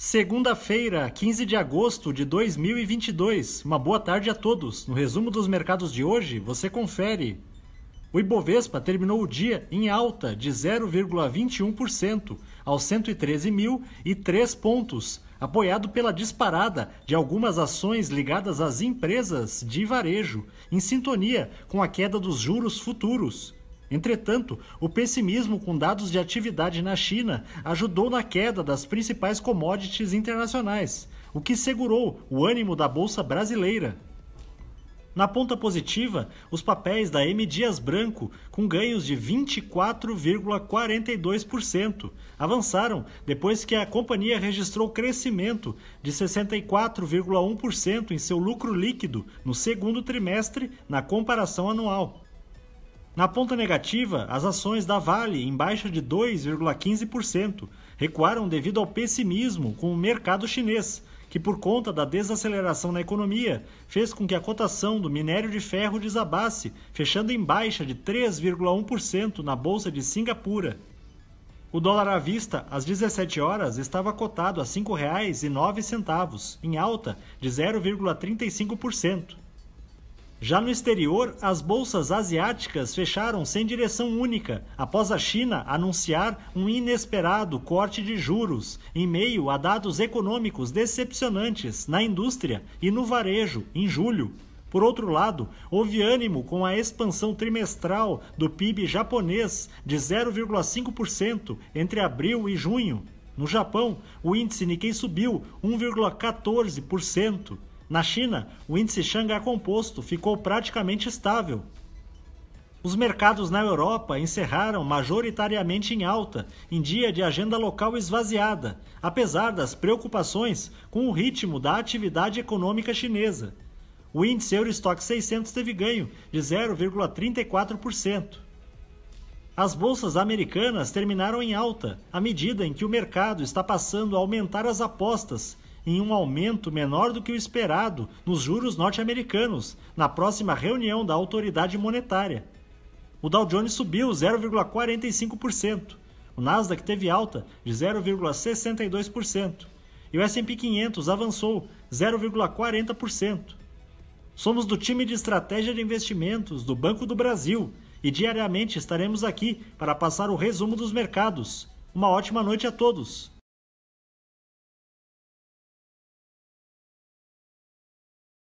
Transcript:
Segunda-feira, 15 de agosto de 2022. Uma boa tarde a todos. No resumo dos mercados de hoje, você confere. O Ibovespa terminou o dia em alta de 0,21% aos 113.003 pontos, apoiado pela disparada de algumas ações ligadas às empresas de varejo, em sintonia com a queda dos juros futuros. Entretanto, o pessimismo com dados de atividade na China ajudou na queda das principais commodities internacionais, o que segurou o ânimo da bolsa brasileira. Na ponta positiva, os papéis da M Dias Branco, com ganhos de 24,42%, avançaram depois que a companhia registrou crescimento de 64,1% em seu lucro líquido no segundo trimestre na comparação anual. Na ponta negativa, as ações da Vale, em baixa de 2,15%, recuaram devido ao pessimismo com o mercado chinês, que, por conta da desaceleração na economia, fez com que a cotação do minério de ferro desabasse, fechando em baixa de 3,1% na Bolsa de Singapura. O dólar à vista, às 17 horas, estava cotado a R$ 5,09, em alta de 0,35%. Já no exterior, as bolsas asiáticas fecharam sem direção única, após a China anunciar um inesperado corte de juros, em meio a dados econômicos decepcionantes na indústria e no varejo em julho. Por outro lado, houve ânimo com a expansão trimestral do PIB japonês de 0,5% entre abril e junho. No Japão, o índice Nikkei subiu 1,14%. Na China, o índice Xangai Composto ficou praticamente estável. Os mercados na Europa encerraram majoritariamente em alta, em dia de agenda local esvaziada, apesar das preocupações com o ritmo da atividade econômica chinesa. O índice Eurostock 600 teve ganho de 0,34%. As bolsas americanas terminaram em alta, à medida em que o mercado está passando a aumentar as apostas em um aumento menor do que o esperado nos juros norte-americanos na próxima reunião da autoridade monetária. O Dow Jones subiu 0,45%, o Nasdaq teve alta de 0,62% e o S&P 500 avançou 0,40%. Somos do time de estratégia de investimentos do Banco do Brasil e diariamente estaremos aqui para passar o resumo dos mercados. Uma ótima noite a todos!